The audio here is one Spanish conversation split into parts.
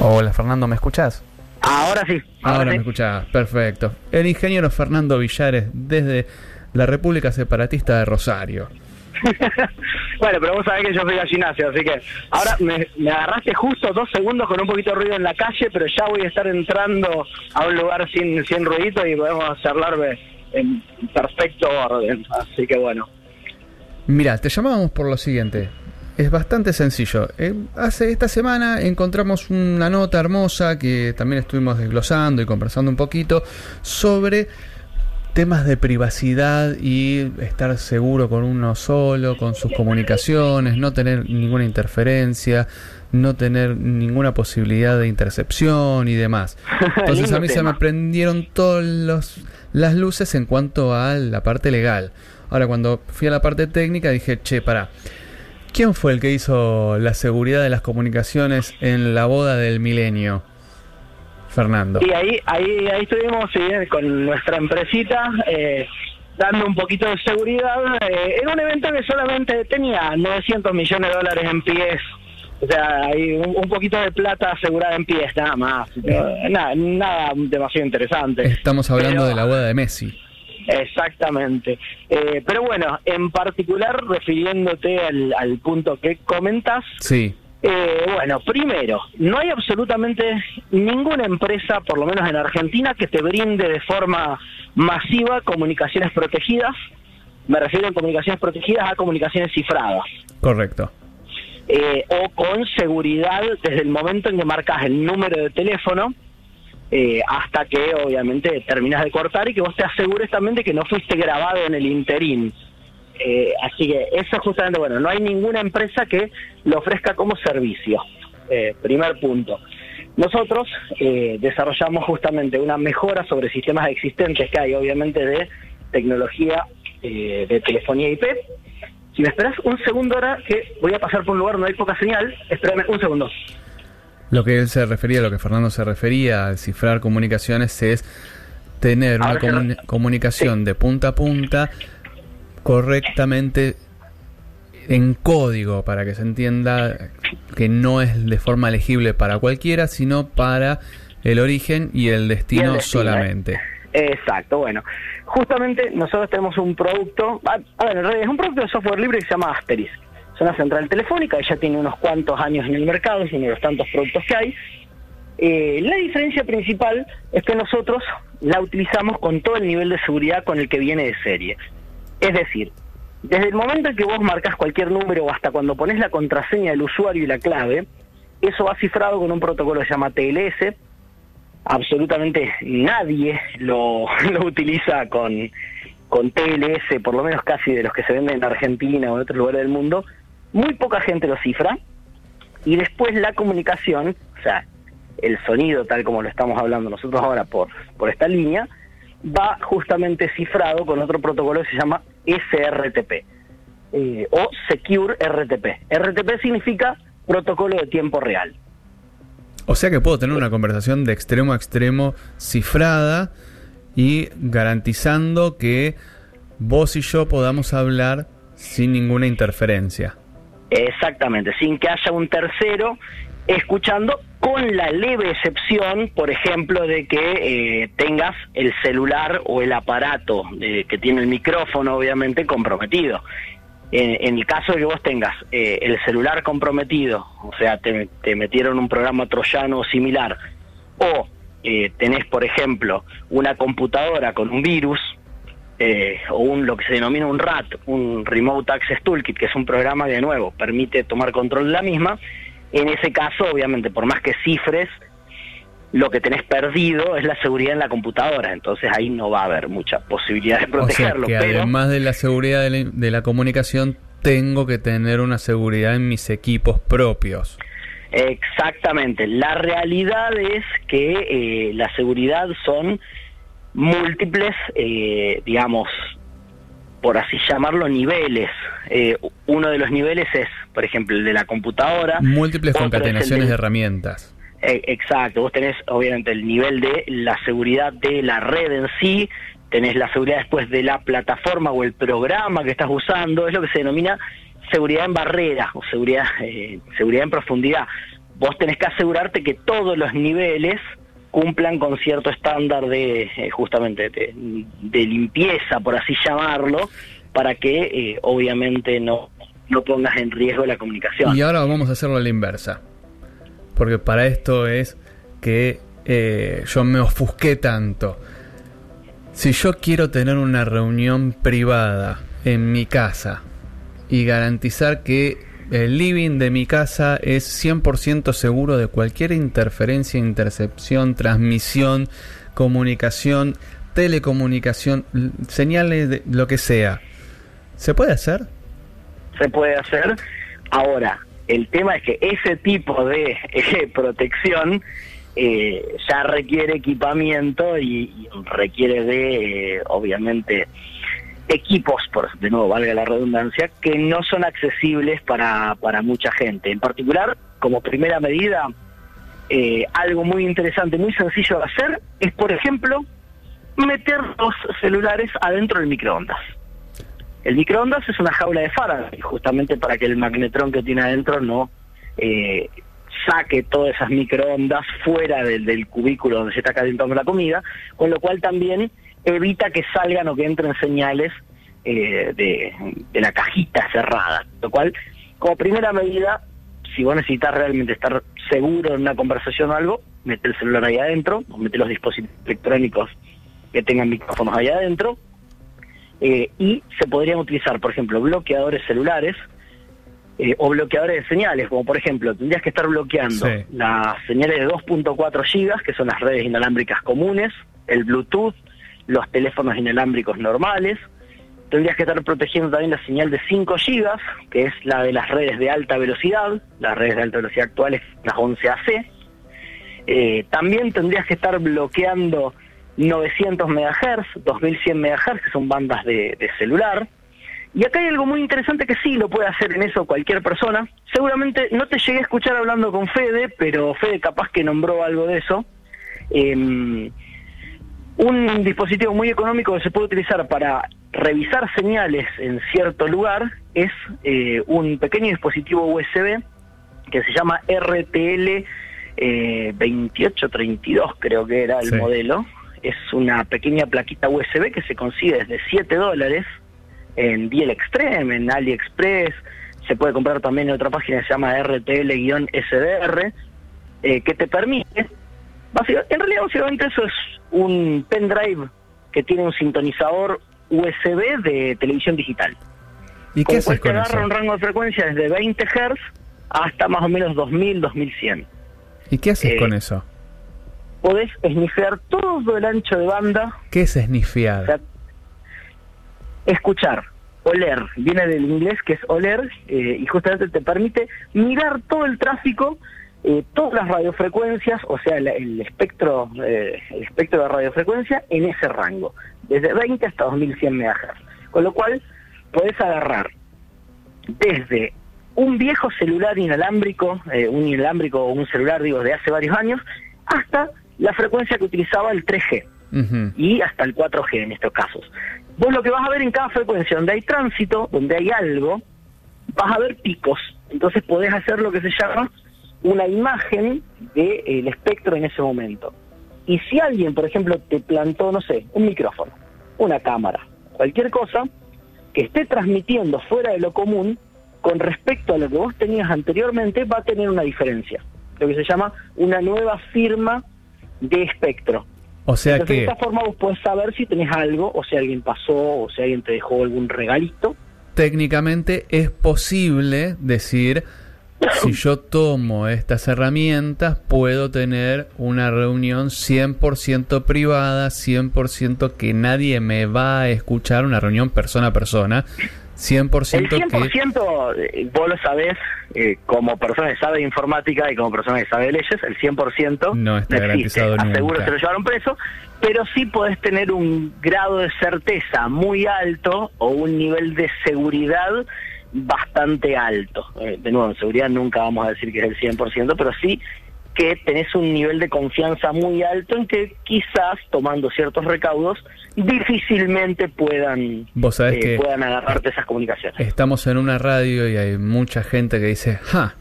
Hola Fernando, ¿me escuchás? Ahora sí. Ahora, me escuchás, perfecto. El ingeniero Fernando Villares desde la República Separatista de Rosario. bueno, pero vos sabés que yo soy gimnasio, así que ahora me, agarraste justo dos segundos con un poquito de ruido en la calle, pero ya voy a estar entrando a un lugar sin, sin ruidito y podemos charlar en perfecto orden. Así que bueno. Mira, te llamábamos por lo siguiente. Es bastante sencillo. Eh, hace esta semana encontramos una nota hermosa que también estuvimos desglosando y conversando un poquito sobre temas de privacidad y estar seguro con uno solo, con sus comunicaciones, no tener ninguna interferencia, no tener ninguna posibilidad de intercepción y demás. Entonces a mí se me prendieron todas las luces en cuanto a la parte legal. Ahora cuando fui a la parte técnica dije, che, para ¿Quién fue el que hizo la seguridad de las comunicaciones en la boda del milenio? Fernando. Y ahí, ahí, ahí estuvimos con nuestra empresita eh, dando un poquito de seguridad. Eh, era un evento que solamente tenía 900 millones de dólares en pies. O sea, hay un, poquito de plata asegurada en pies, nada más. nada, nada demasiado interesante. Estamos hablando de la boda de Messi. Exactamente. Eh, pero bueno, en particular, refiriéndote al, punto que comentas. Sí. Eh, bueno, primero, no hay absolutamente ninguna empresa, por lo menos en Argentina, que te brinde de forma masiva comunicaciones protegidas. Me refiero a comunicaciones protegidas a comunicaciones cifradas. Correcto. Eh, o con seguridad desde el momento en que marcas el número de teléfono eh, hasta que obviamente terminas de cortar y que vos te asegures también de que no fuiste grabado en el interín. Eh, así que eso justamente, bueno, no hay ninguna empresa que lo ofrezca como servicio. Eh, primer punto. Nosotros desarrollamos justamente una mejora sobre sistemas existentes que hay, obviamente, de tecnología de telefonía IP. Si me esperas un segundo ahora, que voy a pasar por un lugar donde hay poca señal, espérame un segundo. Lo que él se refería, lo que Fernando se refería al cifrar comunicaciones es tener una comunicación de punta a punta correctamente en código para que se entienda que no es de forma legible para cualquiera, sino para el origen y el destino, solamente. Exacto, bueno. Justamente nosotros tenemos un producto, a, ver, en realidad es un producto de software libre que se llama Asterisk es una central telefónica, ya tiene unos cuantos años en el mercado, es uno de los tantos productos que hay. Eh, la diferencia principal es que nosotros la utilizamos con todo el nivel de seguridad con el que viene de serie. Es decir, desde el momento en que vos marcas cualquier número hasta cuando pones la contraseña del usuario y la clave, eso va cifrado con un protocolo que se llama TLS. Absolutamente nadie lo, lo utiliza con, con TLS, por lo menos casi de los que se venden en Argentina o en otros lugares del mundo, muy poca gente lo cifra y después la comunicación, o sea, el sonido tal como lo estamos hablando nosotros ahora por, por esta línea, va justamente cifrado con otro protocolo que se llama SRTP eh, o Secure RTP. RTP significa protocolo de tiempo real. O sea que puedo tener una conversación de extremo a extremo cifrada y garantizando que vos y yo podamos hablar sin ninguna interferencia. Exactamente, sin que haya un tercero escuchando con la leve excepción, por ejemplo, de que eh, tengas el celular o el aparato eh, que tiene el micrófono, obviamente, comprometido. En, el caso de que vos tengas eh, el celular comprometido, o sea, te, te, metieron un programa troyano similar, o tenés, por ejemplo, una computadora con un virus, eh, o un, lo que se denomina un RAT, un Remote Access Toolkit, que es un programa que de nuevo permite tomar control de la misma. En ese caso, obviamente, por más que cifres, lo que tenés perdido es la seguridad en la computadora, entonces ahí no va a haber mucha posibilidad de protegerlo. O sea que además de la seguridad de la, de la, comunicación, tengo que tener una seguridad en mis equipos propios. Exactamente, la realidad es que eh, la seguridad son múltiples, eh, digamos, por así llamarlo, niveles. Eh, uno de los niveles es, por ejemplo, el de la computadora. Múltiples concatenaciones de, herramientas. Eh, exacto, vos tenés obviamente el nivel de la seguridad de la red en sí, tenés la seguridad después de la plataforma o el programa que estás usando, es lo que se denomina seguridad en barrera o seguridad, seguridad en profundidad. vos tenés que asegurarte que todos los niveles cumplan con cierto estándar de eh, justamente de, limpieza, por así llamarlo, para que eh, obviamente no, no pongas en riesgo la comunicación. Y ahora vamos a hacerlo a la inversa, porque para esto es que eh, yo me ofusqué tanto. Si yo quiero tener una reunión privada en mi casa y garantizar que el living de mi casa es 100% seguro de cualquier interferencia, intercepción, transmisión, comunicación, telecomunicación, señales de lo que sea. ¿Se puede hacer? Se puede hacer. Ahora, el tema es que ese tipo de eh, protección eh, ya requiere equipamiento y, requiere de, eh, obviamente, equipos, por de nuevo valga la redundancia, que no son accesibles para, para mucha gente. En particular, como primera medida, eh, algo muy interesante, muy sencillo de hacer, es por ejemplo meter los celulares adentro del microondas. El microondas es una jaula de Faraday, justamente para que el magnetrón que tiene adentro no eh, saque todas esas microondas fuera del, del cubículo donde se está calentando la comida, con lo cual también evita que salgan o que entren señales eh, de, la cajita cerrada. Lo cual, como primera medida, si vos necesitas realmente estar seguro en una conversación o algo, mete el celular ahí adentro, o mete los dispositivos electrónicos que tengan micrófonos ahí adentro, eh, y se podrían utilizar, por ejemplo, bloqueadores celulares eh, o bloqueadores de señales, como por ejemplo, tendrías que estar bloqueando las señales de 2.4 gigas, que son las redes inalámbricas comunes, el Bluetooth, los teléfonos inalámbricos normales. Tendrías que estar protegiendo también la señal de 5 gigas, que es la de las redes de alta velocidad, las redes de alta velocidad actuales, las 11AC. Eh, también tendrías que estar bloqueando 900 MHz, 2100 MHz, que son bandas de, celular. Y acá hay algo muy interesante que sí lo puede hacer en eso cualquier persona. Seguramente no te llegué a escuchar hablando con Fede, pero Fede capaz que nombró algo de eso. Eh, un dispositivo muy económico que se puede utilizar para revisar señales en cierto lugar es eh, un pequeño dispositivo USB que se llama RTL eh, 2832, creo que era el modelo. Es una pequeña plaquita USB que se consigue desde 7 dólares en Diel Extreme, en AliExpress. Se puede comprar también en otra página que se llama RTL-SDR, eh, que te permite en realidad, básicamente eso es un pendrive que tiene un sintonizador USB de televisión digital. ¿Y qué haces con agarra un rango de frecuencia desde 20 Hz hasta más o menos 2000, 2100. ¿Y qué haces con eh, eso? Podés snifear todo el ancho de banda. ¿Qué es snifear? escuchar, oler, viene del inglés que es oler eh, y justamente te permite mirar todo el tráfico eh, todas las radiofrecuencias, o sea, el, espectro eh, el espectro de radiofrecuencia en ese rango, desde 20 hasta 2100 MHz. Con lo cual, podés agarrar desde un viejo celular inalámbrico, eh, un inalámbrico o un celular, digo, de hace varios años, hasta la frecuencia que utilizaba el 3G y hasta el 4G en estos casos. Vos lo que vas a ver en cada frecuencia donde hay tránsito, donde hay algo, vas a ver picos. Entonces podés hacer lo que se llama una imagen del espectro en ese momento. Y si alguien, por ejemplo, te plantó, no sé, un micrófono, una cámara, cualquier cosa, que esté transmitiendo fuera de lo común, con respecto a lo que vos tenías anteriormente, va a tener una diferencia. Lo que se llama una nueva firma de espectro. O sea que... De esta forma vos podés saber si tenés algo, o si alguien pasó, o si alguien te dejó algún regalito. Técnicamente es posible decir si yo tomo estas herramientas, puedo tener una reunión 100% privada, 100% que nadie me va a escuchar, una reunión persona a persona. 100%, el 100% eh, vos lo sabés eh, como persona que sabe de informática y como persona que sabe de leyes, el 100% no está garantizado Aseguro se lo llevaron preso, pero sí podés tener un grado de certeza muy alto o un nivel de seguridad bastante alto. Eh, de nuevo, en seguridad nunca vamos a decir que es el 100%, pero sí que tenés un nivel de confianza muy alto en que quizás tomando ciertos recaudos difícilmente puedan eh, puedan agarrarte esas comunicaciones. Estamos en una radio y hay mucha gente que dice, ja,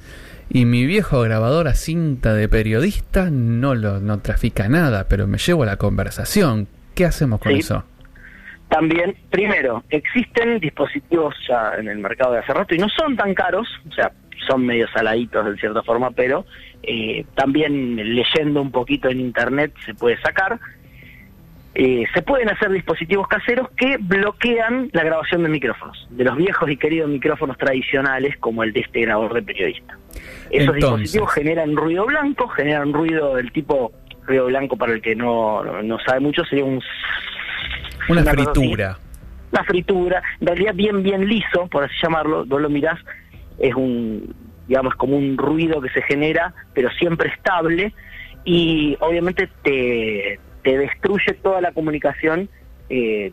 y mi viejo grabador a cinta de periodista no lo no trafica nada, pero me llevo la conversación. ¿Qué hacemos con eso? También, primero, existen dispositivos ya en el mercado de hace rato y no son tan caros, o sea, son medio saladitos de cierta forma, pero eh, también leyendo un poquito en internet se puede sacar. Eh, se pueden hacer dispositivos caseros que bloquean la grabación de micrófonos, de los viejos y queridos micrófonos tradicionales como el de este grabador de periodista. Esos dispositivos generan ruido blanco, generan ruido del tipo ruido blanco para el que no, no sabe mucho, sería un... Una, fritura. Una fritura, en realidad bien, bien liso, por así llamarlo, vos lo mirás, es un, digamos, como un ruido que se genera, pero siempre estable, y obviamente te, te destruye toda la comunicación, eh,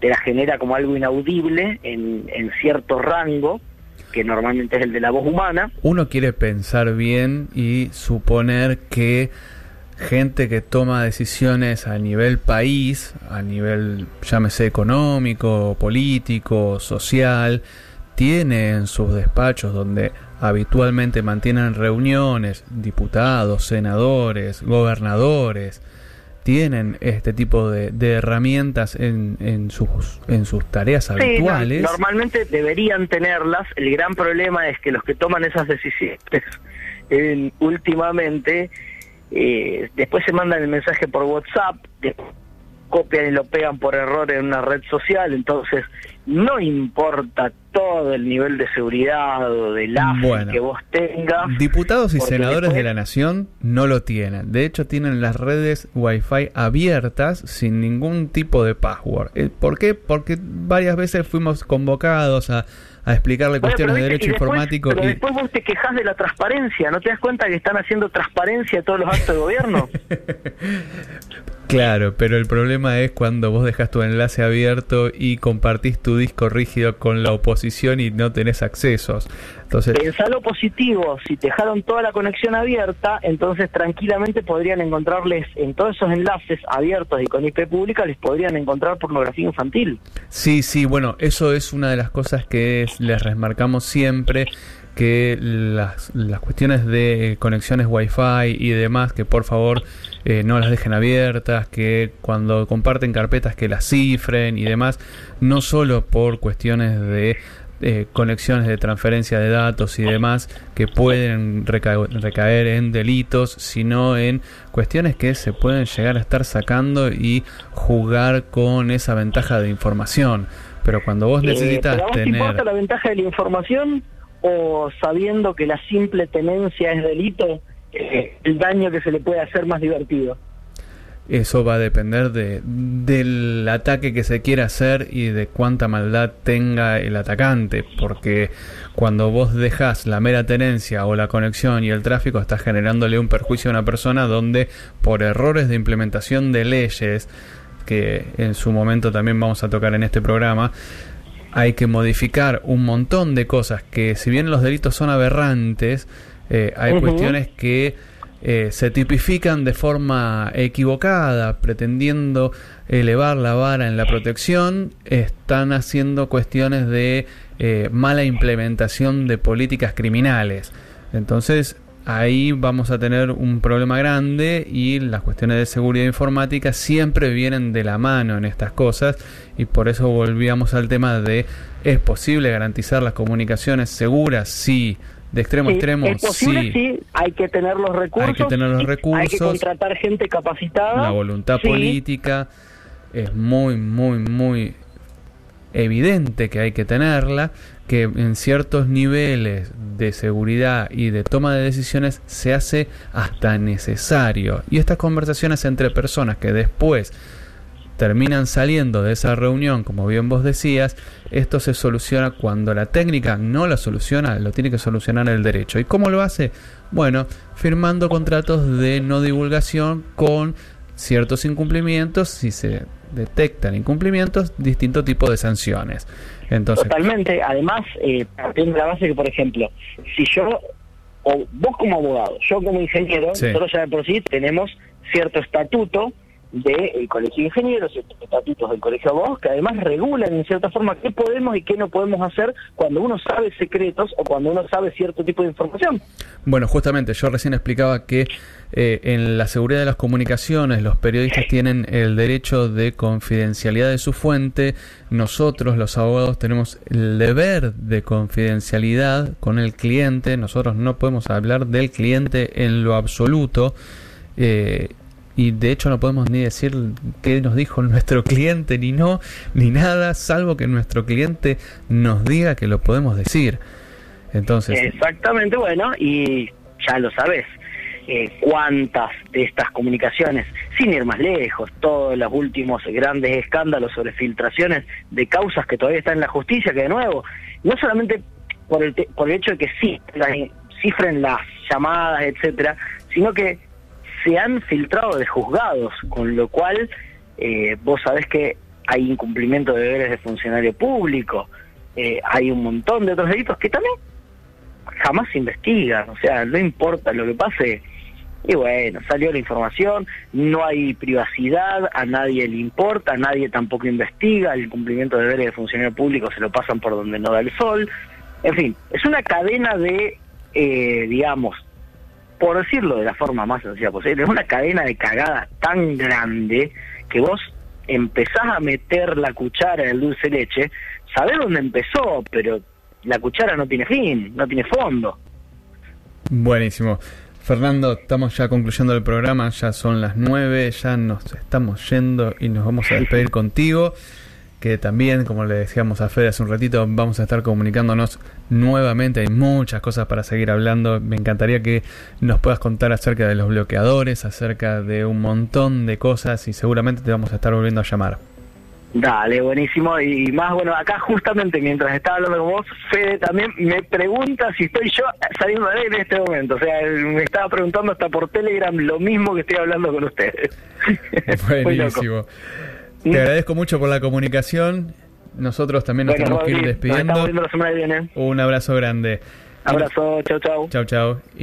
te la genera como algo inaudible en, en cierto rango, que normalmente es el de la voz humana. Uno quiere pensar bien y suponer que gente que toma decisiones a nivel país, a nivel, llámese económico, político, social, tiene en sus despachos donde habitualmente mantienen reuniones diputados, senadores, gobernadores, tienen este tipo de, herramientas en, en, sus, en sus tareas habituales. normalmente deberían tenerlas. El gran problema es que los que toman esas decisiones últimamente eh, después se mandan el mensaje por WhatsApp, copian y lo pegan por error en una red social, entonces no importa todo el nivel de seguridad o de la que vos tengas. Diputados y senadores de la nación no lo tienen. De hecho, tienen las redes Wi-Fi abiertas sin ningún tipo de password. Eh, ¿Por qué? Porque varias veces fuimos convocados a, explicarle cuestiones de derecho informático. Pero después vos te quejas de la transparencia. ¿No te das cuenta que están haciendo transparencia todos los actos de gobierno? Claro, pero el problema es cuando vos dejas tu enlace abierto y compartís tu disco rígido con la oposición y no tenés accesos. Entonces, Pensá positivo, si te dejaron toda la conexión abierta, entonces tranquilamente podrían encontrarles en todos esos enlaces abiertos y con IP pública, les podrían encontrar pornografía infantil. Sí, sí, bueno, eso es una de las cosas que les remarcamos siempre que las, las cuestiones de conexiones Wi-Fi y demás, que por favor eh, no las dejen abiertas, que cuando comparten carpetas que las cifren y demás, no solo por cuestiones de eh, conexiones de transferencia de datos y demás que pueden recaer en delitos, sino en cuestiones que se pueden llegar a estar sacando y jugar con esa ventaja de información. Pero cuando vos eh, necesitas tener... importa la ventaja de la información o sabiendo que la simple tenencia es delito, eh, el daño que se le puede hacer más divertido? Eso va a depender de, del ataque que se quiera hacer y de cuánta maldad tenga el atacante, porque cuando vos dejas la mera tenencia o la conexión y el tráfico, estás generándole un perjuicio a una persona donde por errores de implementación de leyes, que en su momento también vamos a tocar en este programa, hay que modificar un montón de cosas que si bien los delitos son aberrantes, eh, hay cuestiones que eh, se tipifican de forma equivocada, pretendiendo elevar la vara en la protección, están haciendo cuestiones de eh, mala implementación de políticas criminales. Entonces, ahí vamos a tener un problema grande y las cuestiones de seguridad informática siempre vienen de la mano en estas cosas y por eso volvíamos al tema de ¿es posible garantizar las comunicaciones seguras? Sí. De extremo a extremo, es posible, sí. Hay que tener los recursos. Hay que tener los recursos. Hay que contratar gente capacitada. La voluntad política es muy, muy, muy evidente que hay que tenerla, que en ciertos niveles de seguridad y de toma de decisiones se hace hasta necesario. Y estas conversaciones entre personas que después terminan saliendo de esa reunión, como bien vos decías, esto se soluciona cuando la técnica no la soluciona, lo tiene que solucionar el derecho. ¿Y cómo lo hace? Bueno, firmando contratos de no divulgación con ciertos incumplimientos, si se detectan incumplimientos, distinto tipo de sanciones. Entonces, Totalmente, además, eh, tiene la base que, por ejemplo, si yo, o vos como abogado, yo como ingeniero, nosotros ya de por sí tenemos cierto estatuto del Colegio de Ingenieros estos estatutos del Colegio Abogados que además regulan en cierta forma qué podemos y qué no podemos hacer cuando uno sabe secretos o cuando uno sabe cierto tipo de información. Bueno, justamente yo recién explicaba que eh, en la seguridad de las comunicaciones los periodistas tienen el derecho de confidencialidad de su fuente, nosotros los abogados tenemos el deber de confidencialidad con el cliente, nosotros no podemos hablar del cliente en lo absoluto. Eh, y de hecho no podemos ni decir qué nos dijo nuestro cliente ni no, ni nada, salvo que nuestro cliente nos diga que lo podemos decir. Entonces. Exactamente, bueno, y ya lo sabes. Eh, cuántas de estas comunicaciones, sin ir más lejos, todos los últimos grandes escándalos sobre filtraciones de causas que todavía están en la justicia, que de nuevo, no solamente por el, por el hecho de que sí, cifren las llamadas, etcétera, sino que se han filtrado de juzgados, con lo cual eh, vos sabés que hay incumplimiento de deberes de funcionario público, eh, hay un montón de otros delitos que también jamás se investigan, o sea, no importa lo que pase, y bueno, salió la información, no hay privacidad, a nadie le importa, a nadie tampoco investiga, el cumplimiento de deberes de funcionario público se lo pasan por donde no da el sol, en fin, es una cadena de, eh, digamos, por decirlo de la forma más sencilla posible, es una cadena de cagadas tan grande que vos empezás a meter la cuchara en el dulce leche, sabés dónde empezó, pero la cuchara no tiene fin, no tiene fondo. Buenísimo. Fernando, estamos ya concluyendo el programa, ya son las nueve, ya nos estamos yendo y nos vamos a despedir contigo que también, como le decíamos a Fede hace un ratito, vamos a estar comunicándonos nuevamente. Hay muchas cosas para seguir hablando. Me encantaría que nos puedas contar acerca de los bloqueadores, acerca de un montón de cosas y seguramente te vamos a estar volviendo a llamar. Dale, buenísimo. Y más, bueno, acá justamente mientras estaba hablando con vos, Fede también me pregunta si estoy yo saliendo de él en este momento. O sea, me estaba preguntando hasta por Telegram lo mismo que estoy hablando con ustedes. Buenísimo. Te agradezco mucho por la comunicación. Nosotros también nos tenemos que ir despidiendo. La semana que viene. Un abrazo grande. Abrazo, chau, chau. Chau, chau.